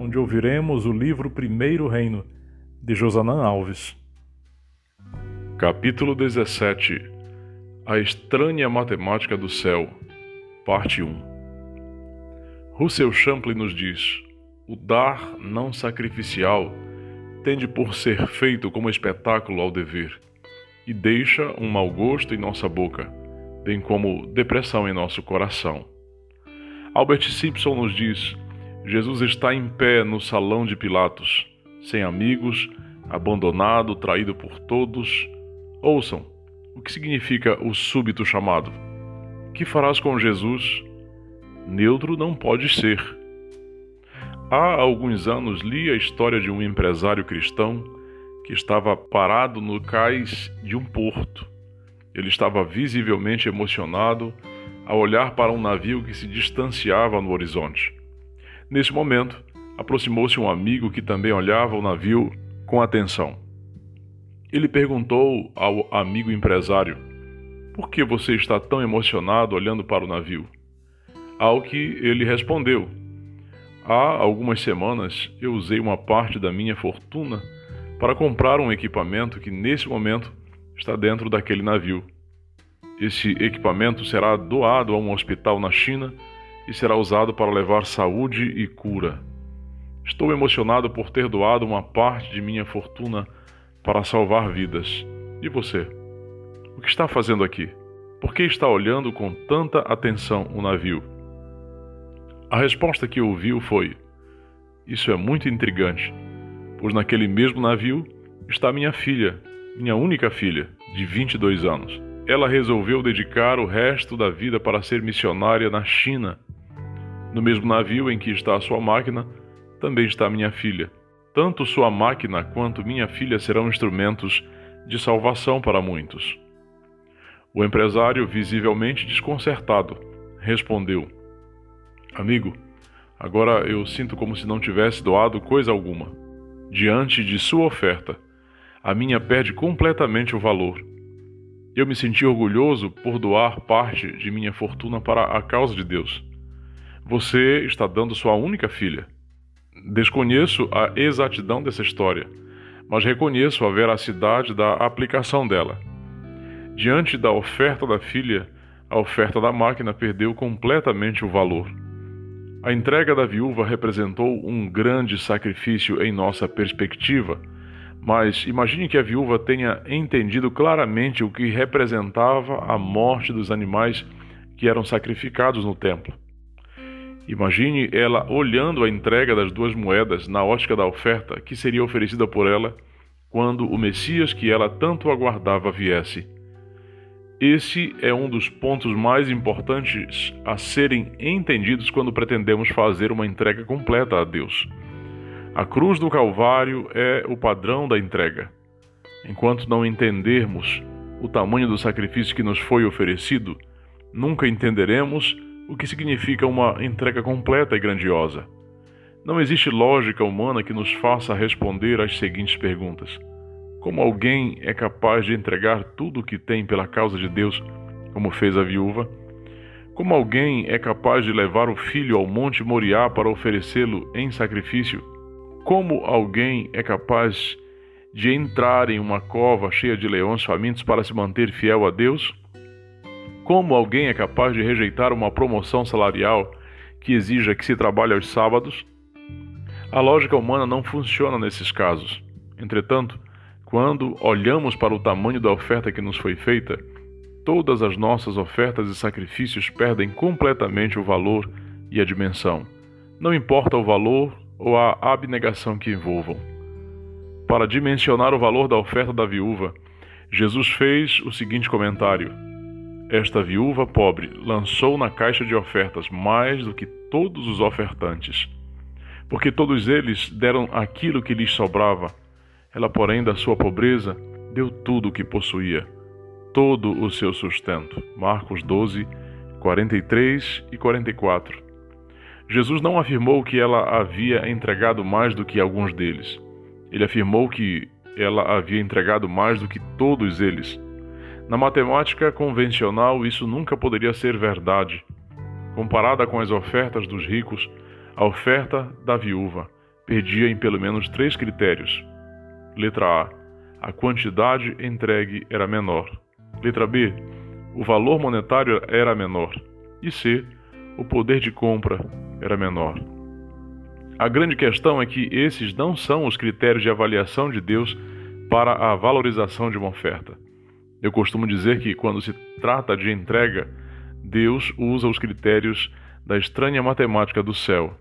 onde ouviremos o livro Primeiro Reino de Josanã Alves. Capítulo 17 A estranha matemática do céu, parte 1 Russell Champlin nos diz: o dar não sacrificial tende por ser feito como espetáculo ao dever e deixa um mau gosto em nossa boca, bem como depressão em nosso coração. Albert Simpson nos diz: Jesus está em pé no salão de Pilatos, sem amigos, abandonado, traído por todos. Ouçam, o que significa o súbito chamado? Que farás com Jesus? Neutro não pode ser. Há alguns anos li a história de um empresário cristão que estava parado no cais de um porto. Ele estava visivelmente emocionado a olhar para um navio que se distanciava no horizonte. Nesse momento, aproximou-se um amigo que também olhava o navio com atenção. Ele perguntou ao amigo empresário: Por que você está tão emocionado olhando para o navio? Ao que ele respondeu: Há algumas semanas eu usei uma parte da minha fortuna para comprar um equipamento que nesse momento está dentro daquele navio. Esse equipamento será doado a um hospital na China e será usado para levar saúde e cura. Estou emocionado por ter doado uma parte de minha fortuna para salvar vidas. E você? O que está fazendo aqui? Por que está olhando com tanta atenção o navio? A resposta que ouviu foi: Isso é muito intrigante, pois naquele mesmo navio está minha filha, minha única filha, de 22 anos ela resolveu dedicar o resto da vida para ser missionária na China. No mesmo navio em que está a sua máquina, também está minha filha. Tanto sua máquina quanto minha filha serão instrumentos de salvação para muitos. O empresário, visivelmente desconcertado, respondeu: Amigo, agora eu sinto como se não tivesse doado coisa alguma. Diante de sua oferta, a minha perde completamente o valor eu me senti orgulhoso por doar parte de minha fortuna para a causa de Deus. Você está dando sua única filha. Desconheço a exatidão dessa história, mas reconheço a veracidade da aplicação dela. Diante da oferta da filha, a oferta da máquina perdeu completamente o valor. A entrega da viúva representou um grande sacrifício em nossa perspectiva mas imagine que a viúva tenha entendido claramente o que representava a morte dos animais que eram sacrificados no templo. Imagine ela olhando a entrega das duas moedas na ótica da oferta que seria oferecida por ela quando o Messias que ela tanto aguardava viesse. Esse é um dos pontos mais importantes a serem entendidos quando pretendemos fazer uma entrega completa a Deus. A cruz do Calvário é o padrão da entrega. Enquanto não entendermos o tamanho do sacrifício que nos foi oferecido, nunca entenderemos o que significa uma entrega completa e grandiosa. Não existe lógica humana que nos faça responder às seguintes perguntas: Como alguém é capaz de entregar tudo o que tem pela causa de Deus, como fez a viúva? Como alguém é capaz de levar o filho ao monte Moriá para oferecê-lo em sacrifício? Como alguém é capaz de entrar em uma cova cheia de leões famintos para se manter fiel a Deus? Como alguém é capaz de rejeitar uma promoção salarial que exija que se trabalhe aos sábados? A lógica humana não funciona nesses casos. Entretanto, quando olhamos para o tamanho da oferta que nos foi feita, todas as nossas ofertas e sacrifícios perdem completamente o valor e a dimensão. Não importa o valor ou a abnegação que envolvam. Para dimensionar o valor da oferta da viúva, Jesus fez o seguinte comentário: Esta viúva pobre lançou na caixa de ofertas mais do que todos os ofertantes, porque todos eles deram aquilo que lhes sobrava. Ela, porém, da sua pobreza, deu tudo o que possuía, todo o seu sustento. Marcos 12, 43 e 44. Jesus não afirmou que ela havia entregado mais do que alguns deles. Ele afirmou que ela havia entregado mais do que todos eles. Na matemática convencional, isso nunca poderia ser verdade. Comparada com as ofertas dos ricos, a oferta da viúva perdia em pelo menos três critérios. Letra A. A quantidade entregue era menor. Letra B. O valor monetário era menor. E C. O poder de compra era menor. A grande questão é que esses não são os critérios de avaliação de Deus para a valorização de uma oferta. Eu costumo dizer que, quando se trata de entrega, Deus usa os critérios da estranha matemática do céu.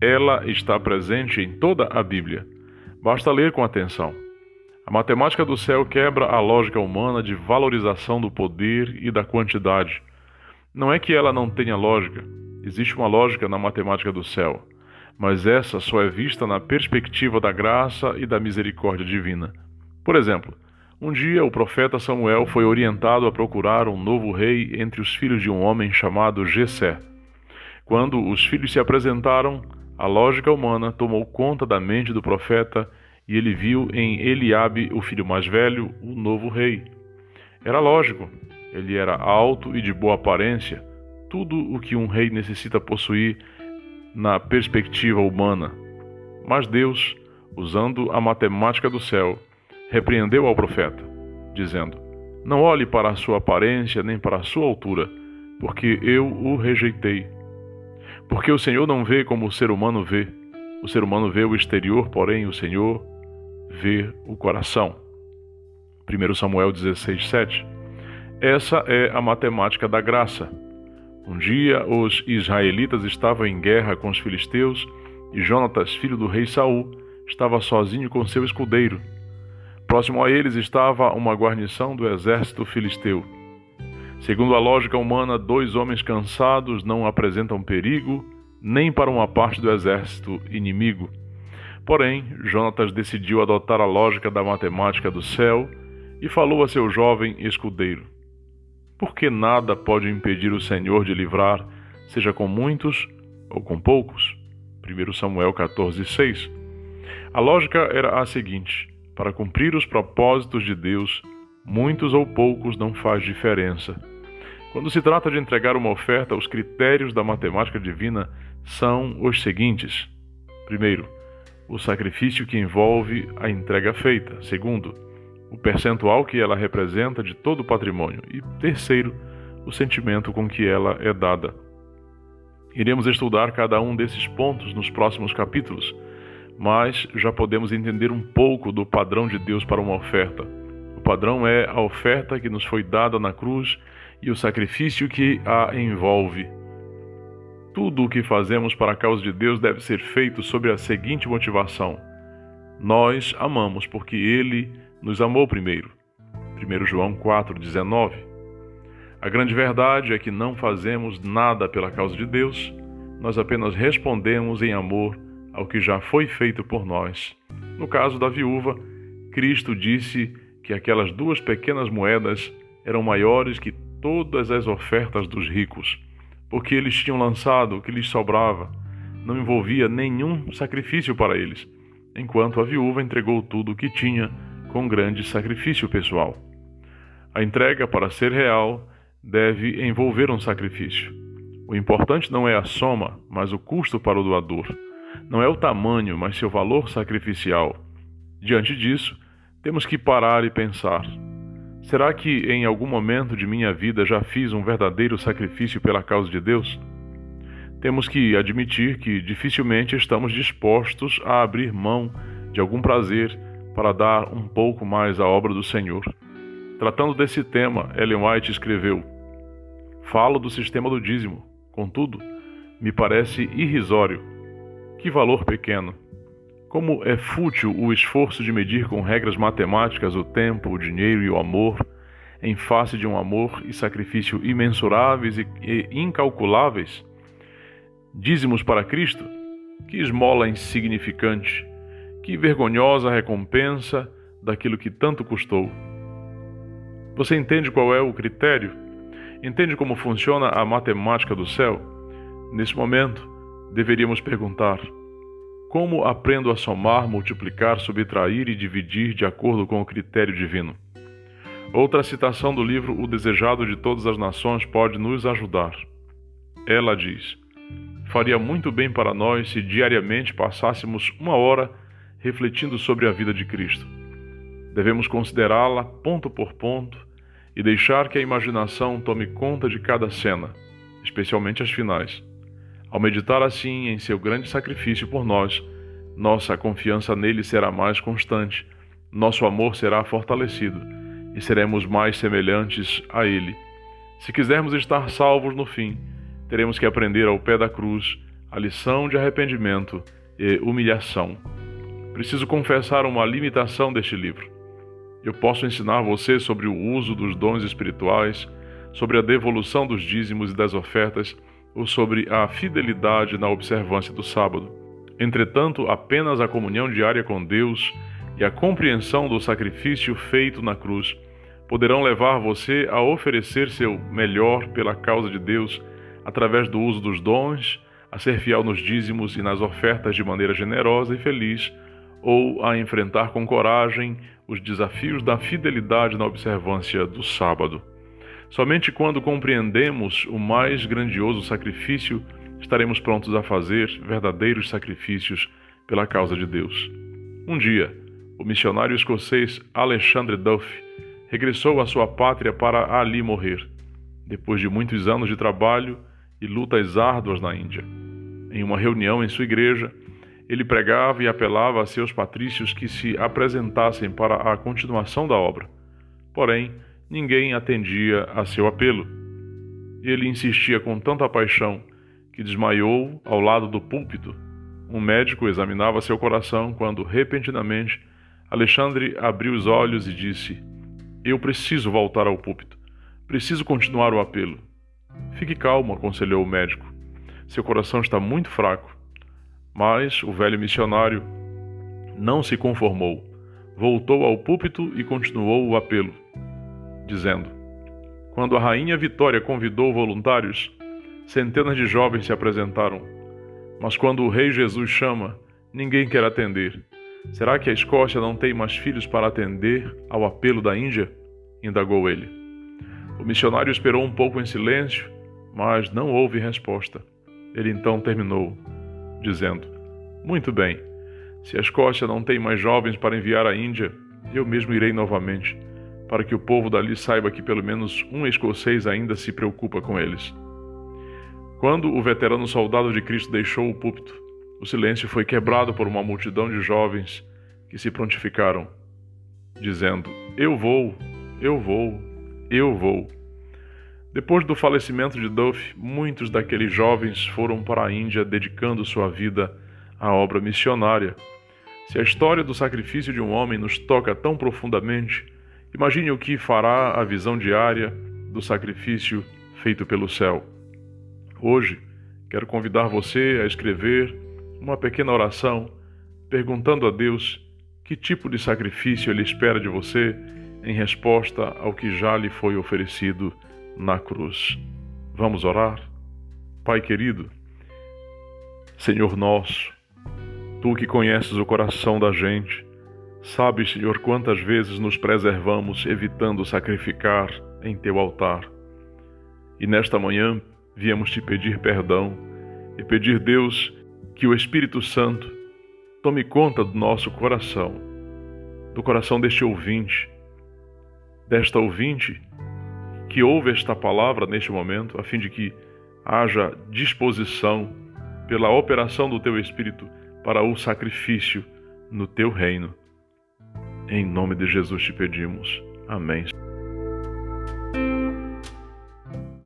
Ela está presente em toda a Bíblia. Basta ler com atenção. A matemática do céu quebra a lógica humana de valorização do poder e da quantidade. Não é que ela não tenha lógica, existe uma lógica na matemática do céu, mas essa só é vista na perspectiva da graça e da misericórdia divina. Por exemplo, um dia o profeta Samuel foi orientado a procurar um novo rei entre os filhos de um homem chamado Jessé. Quando os filhos se apresentaram, a lógica humana tomou conta da mente do profeta e ele viu em Eliabe, o filho mais velho, o novo rei. Era lógico, ele era alto e de boa aparência, tudo o que um rei necessita possuir na perspectiva humana. Mas Deus, usando a matemática do céu, repreendeu ao profeta, dizendo: Não olhe para a sua aparência nem para a sua altura, porque eu o rejeitei. Porque o Senhor não vê como o ser humano vê. O ser humano vê o exterior, porém o Senhor vê o coração. 1 Samuel 16, 7. Essa é a matemática da graça. Um dia os israelitas estavam em guerra com os filisteus e Jonatas, filho do rei Saul, estava sozinho com seu escudeiro. Próximo a eles estava uma guarnição do exército filisteu. Segundo a lógica humana, dois homens cansados não apresentam perigo nem para uma parte do exército inimigo. Porém, Jonatas decidiu adotar a lógica da matemática do céu e falou a seu jovem escudeiro: Por que nada pode impedir o Senhor de livrar, seja com muitos ou com poucos? 1 Samuel 14, 6. A lógica era a seguinte: para cumprir os propósitos de Deus, muitos ou poucos não faz diferença. Quando se trata de entregar uma oferta, os critérios da matemática divina são os seguintes: primeiro, o sacrifício que envolve a entrega feita. Segundo, o percentual que ela representa de todo o patrimônio. E terceiro, o sentimento com que ela é dada. Iremos estudar cada um desses pontos nos próximos capítulos mas já podemos entender um pouco do padrão de Deus para uma oferta. O padrão é a oferta que nos foi dada na cruz e o sacrifício que a envolve. Tudo o que fazemos para a causa de Deus deve ser feito sob a seguinte motivação: Nós amamos porque Ele nos amou primeiro. 1 João 4,19 A grande verdade é que não fazemos nada pela causa de Deus, nós apenas respondemos em amor ao que já foi feito por nós. No caso da viúva, Cristo disse que aquelas duas pequenas moedas eram maiores que todas as ofertas dos ricos, porque eles tinham lançado o que lhes sobrava, não envolvia nenhum sacrifício para eles, enquanto a viúva entregou tudo o que tinha com grande sacrifício pessoal. A entrega, para ser real, deve envolver um sacrifício. O importante não é a soma, mas o custo para o doador. Não é o tamanho, mas seu valor sacrificial. Diante disso, temos que parar e pensar: será que em algum momento de minha vida já fiz um verdadeiro sacrifício pela causa de Deus? Temos que admitir que dificilmente estamos dispostos a abrir mão de algum prazer para dar um pouco mais à obra do Senhor. Tratando desse tema, Ellen White escreveu: Falo do sistema do dízimo, contudo, me parece irrisório que valor pequeno! Como é fútil o esforço de medir com regras matemáticas o tempo, o dinheiro e o amor, em face de um amor e sacrifício imensuráveis e incalculáveis? Dízimos para Cristo? Que esmola insignificante, que vergonhosa recompensa daquilo que tanto custou. Você entende qual é o critério? Entende como funciona a matemática do céu? Nesse momento, deveríamos perguntar: como aprendo a somar, multiplicar, subtrair e dividir de acordo com o critério divino? Outra citação do livro O Desejado de Todas as Nações pode nos ajudar. Ela diz: Faria muito bem para nós se diariamente passássemos uma hora refletindo sobre a vida de Cristo. Devemos considerá-la ponto por ponto e deixar que a imaginação tome conta de cada cena, especialmente as finais. Ao meditar assim em seu grande sacrifício por nós, nossa confiança nele será mais constante, nosso amor será fortalecido e seremos mais semelhantes a ele. Se quisermos estar salvos no fim, teremos que aprender ao pé da cruz a lição de arrependimento e humilhação. Preciso confessar uma limitação deste livro. Eu posso ensinar você sobre o uso dos dons espirituais, sobre a devolução dos dízimos e das ofertas, ou sobre a fidelidade na observância do sábado. Entretanto, apenas a comunhão diária com Deus e a compreensão do sacrifício feito na cruz poderão levar você a oferecer seu melhor pela causa de Deus através do uso dos dons, a ser fiel nos dízimos e nas ofertas de maneira generosa e feliz, ou a enfrentar com coragem os desafios da fidelidade na observância do sábado. Somente quando compreendemos o mais grandioso sacrifício, estaremos prontos a fazer verdadeiros sacrifícios pela causa de Deus. Um dia, o missionário escocês Alexandre Duff regressou à sua pátria para ali morrer, depois de muitos anos de trabalho e lutas árduas na Índia. Em uma reunião em sua igreja, ele pregava e apelava a seus patrícios que se apresentassem para a continuação da obra. Porém, ninguém atendia a seu apelo. Ele insistia com tanta paixão que desmaiou ao lado do púlpito. Um médico examinava seu coração quando, repentinamente, Alexandre abriu os olhos e disse: Eu preciso voltar ao púlpito. Preciso continuar o apelo. Fique calmo, aconselhou o médico. Seu coração está muito fraco. Mas o velho missionário não se conformou. Voltou ao púlpito e continuou o apelo dizendo: Quando a rainha Vitória convidou voluntários, centenas de jovens se apresentaram. Mas quando o rei Jesus chama, ninguém quer atender. Será que a Escócia não tem mais filhos para atender ao apelo da Índia? indagou ele. O missionário esperou um pouco em silêncio, mas não houve resposta. Ele então terminou, dizendo: Muito bem, se a Escócia não tem mais jovens para enviar à Índia, eu mesmo irei novamente para que o povo dali saiba que pelo menos um escocês ainda se preocupa com eles. Quando o veterano soldado de Cristo deixou o púlpito, o silêncio foi quebrado por uma multidão de jovens que se prontificaram, dizendo: Eu vou, eu vou, eu vou. Depois do falecimento de Duff, muitos daqueles jovens foram para a Índia dedicando sua vida à obra missionária. Se a história do sacrifício de um homem nos toca tão profundamente, Imagine o que fará a visão diária do sacrifício feito pelo céu. Hoje, quero convidar você a escrever uma pequena oração perguntando a Deus que tipo de sacrifício Ele espera de você em resposta ao que já lhe foi oferecido na cruz. Vamos orar? Pai querido, Senhor nosso, Tu que conheces o coração da gente, Sabes, Senhor, quantas vezes nos preservamos evitando sacrificar em teu altar. E nesta manhã viemos te pedir perdão e pedir, Deus, que o Espírito Santo tome conta do nosso coração, do coração deste ouvinte, desta ouvinte que ouve esta palavra neste momento, a fim de que haja disposição pela operação do teu Espírito para o sacrifício no teu reino. Em nome de Jesus te pedimos. Amém.